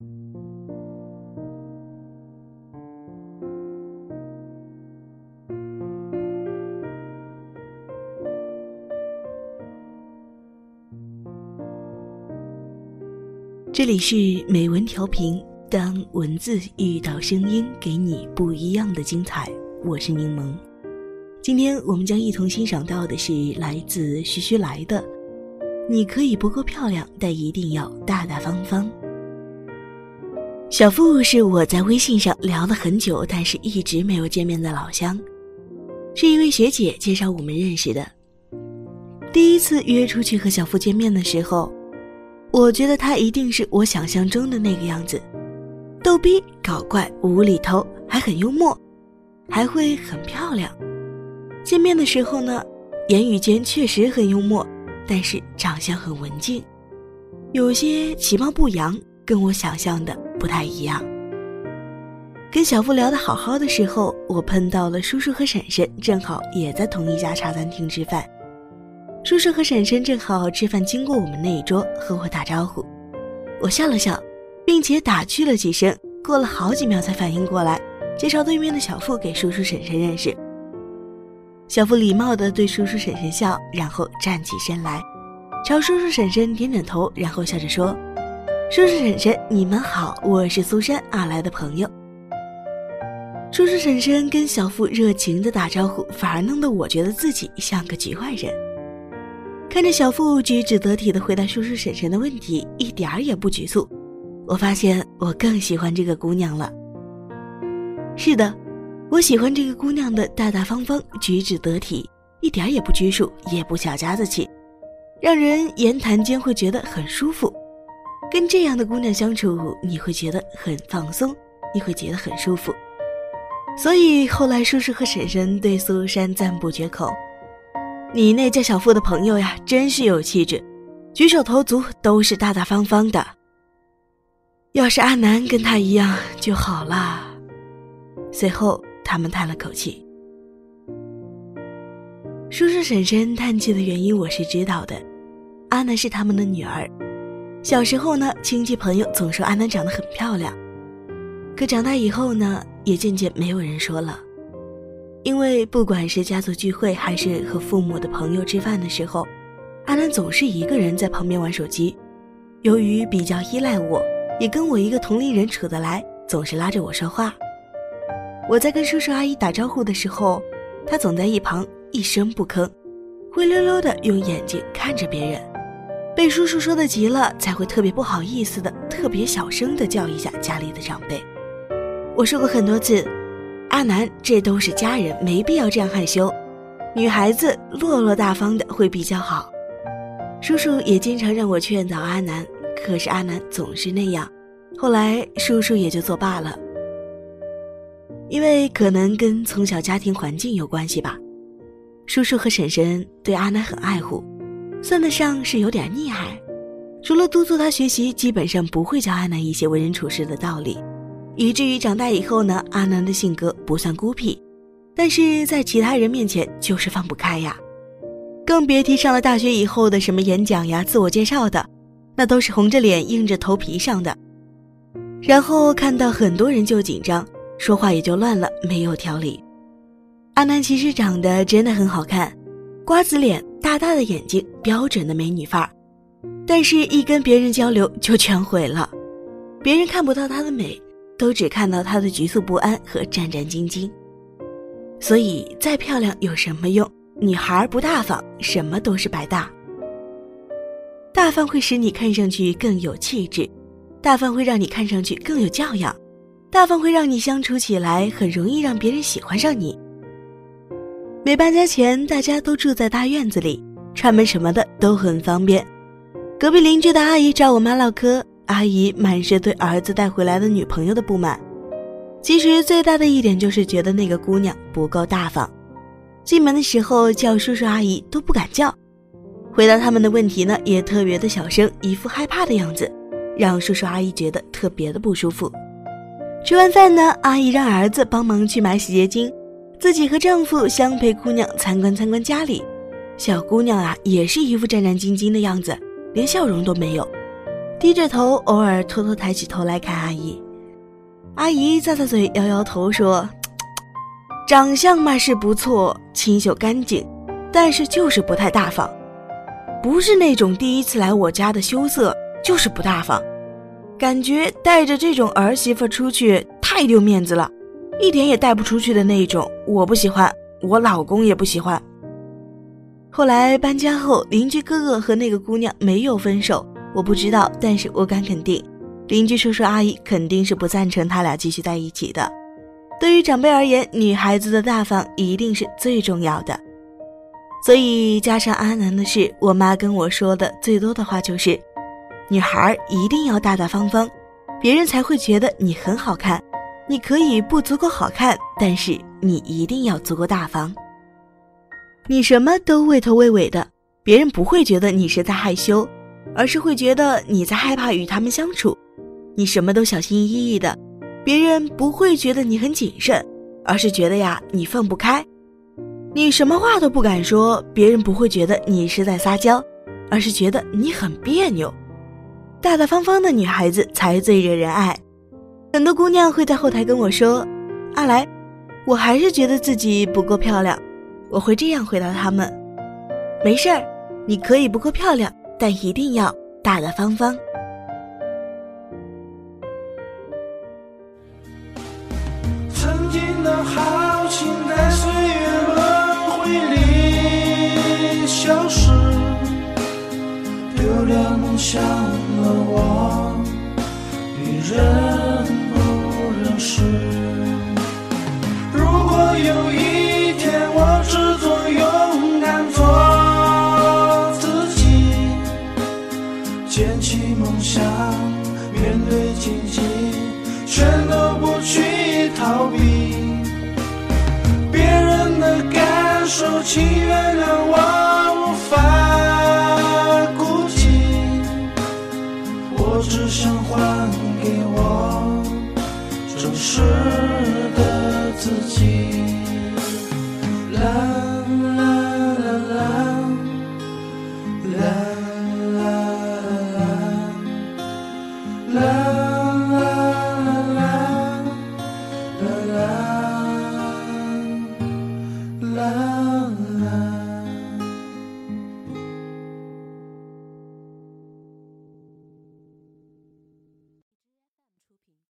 这里是美文调频，当文字遇到声音，给你不一样的精彩。我是柠檬，今天我们将一同欣赏到的是来自徐徐来的。你可以不够漂亮，但一定要大大方方。小付是我在微信上聊了很久，但是一直没有见面的老乡，是一位学姐介绍我们认识的。第一次约出去和小付见面的时候。我觉得他一定是我想象中的那个样子，逗逼、搞怪、无厘头，还很幽默，还会很漂亮。见面的时候呢，言语间确实很幽默，但是长相很文静，有些其貌不扬，跟我想象的不太一样。跟小付聊得好好的时候，我碰到了叔叔和婶婶，正好也在同一家茶餐厅吃饭。叔叔和婶婶正好吃饭，经过我们那一桌，和我打招呼。我笑了笑，并且打趣了几声。过了好几秒才反应过来，介绍对面的小付给叔叔婶婶认识。小付礼貌地对叔叔婶婶笑，然后站起身来，朝叔叔婶婶点点头，然后笑着说：“叔叔婶婶，你们好，我是苏珊阿来的朋友。”叔叔婶婶跟小付热情的打招呼，反而弄得我觉得自己像个局外人。看着小付举止得体的回答叔叔婶婶的问题，一点儿也不局促。我发现我更喜欢这个姑娘了。是的，我喜欢这个姑娘的大大方方，举止得体，一点儿也不拘束，也不小家子气，让人言谈间会觉得很舒服。跟这样的姑娘相处，你会觉得很放松，你会觉得很舒服。所以后来叔叔和婶婶对苏珊赞不绝口。你那叫小付的朋友呀，真是有气质，举手投足都是大大方方的。要是阿南跟他一样就好了。随后他们叹了口气。叔叔婶婶叹气的原因我是知道的，阿南是他们的女儿。小时候呢，亲戚朋友总说阿南长得很漂亮，可长大以后呢，也渐渐没有人说了。因为不管是家族聚会，还是和父母的朋友吃饭的时候，阿南总是一个人在旁边玩手机。由于比较依赖我，也跟我一个同龄人处得来，总是拉着我说话。我在跟叔叔阿姨打招呼的时候，他总在一旁一声不吭，灰溜溜的用眼睛看着别人。被叔叔说的急了，才会特别不好意思的，特别小声的叫一下家里的长辈。我说过很多次。阿南，这都是家人，没必要这样害羞。女孩子落落大方的会比较好。叔叔也经常让我劝导阿南，可是阿南总是那样。后来叔叔也就作罢了，因为可能跟从小家庭环境有关系吧。叔叔和婶婶对阿南很爱护，算得上是有点溺爱。除了督促他学习，基本上不会教阿南一些为人处事的道理。以至于长大以后呢，阿南的性格不算孤僻，但是在其他人面前就是放不开呀，更别提上了大学以后的什么演讲呀、自我介绍的，那都是红着脸硬着头皮上的，然后看到很多人就紧张，说话也就乱了，没有条理。阿南其实长得真的很好看，瓜子脸、大大的眼睛，标准的美女范儿，但是一跟别人交流就全毁了，别人看不到她的美。都只看到她的局促不安和战战兢兢，所以再漂亮有什么用？女孩不大方，什么都是白搭。大方会使你看上去更有气质，大方会让你看上去更有教养，大方会让你相处起来很容易让别人喜欢上你。没搬家前，大家都住在大院子里，串门什么的都很方便。隔壁邻居的阿姨找我妈唠嗑。阿姨满是对儿子带回来的女朋友的不满，其实最大的一点就是觉得那个姑娘不够大方，进门的时候叫叔叔阿姨都不敢叫，回答他们的问题呢也特别的小声，一副害怕的样子，让叔叔阿姨觉得特别的不舒服。吃完饭呢，阿姨让儿子帮忙去买洗洁精，自己和丈夫相陪姑娘参观参观家里，小姑娘啊也是一副战战兢兢的样子，连笑容都没有。低着头，偶尔偷偷抬起头来看阿姨。阿姨咂咂嘴，摇摇头说：“长相嘛是不错，清秀干净，但是就是不太大方，不是那种第一次来我家的羞涩，就是不大方。感觉带着这种儿媳妇出去太丢面子了，一点也带不出去的那种，我不喜欢，我老公也不喜欢。”后来搬家后，邻居哥哥和那个姑娘没有分手。我不知道，但是我敢肯定，邻居叔叔阿姨肯定是不赞成他俩继续在一起的。对于长辈而言，女孩子的大方一定是最重要的。所以加上阿南的事，我妈跟我说的最多的话就是：女孩一定要大大方方，别人才会觉得你很好看。你可以不足够好看，但是你一定要足够大方。你什么都畏头畏尾的，别人不会觉得你是在害羞。而是会觉得你在害怕与他们相处，你什么都小心翼翼的，别人不会觉得你很谨慎，而是觉得呀你放不开，你什么话都不敢说，别人不会觉得你是在撒娇，而是觉得你很别扭。大大方方的女孩子才最惹人爱，很多姑娘会在后台跟我说：“阿来，我还是觉得自己不够漂亮。”我会这样回答他们：“没事儿，你可以不够漂亮。”但一定要大大方方。曾经的豪情在岁月轮回里消失，丢了梦想的我，你认是？如果有一天我只做勇敢做自己，捡起梦。想面对荆棘，全都不去逃避。别人的感受，请是的自己。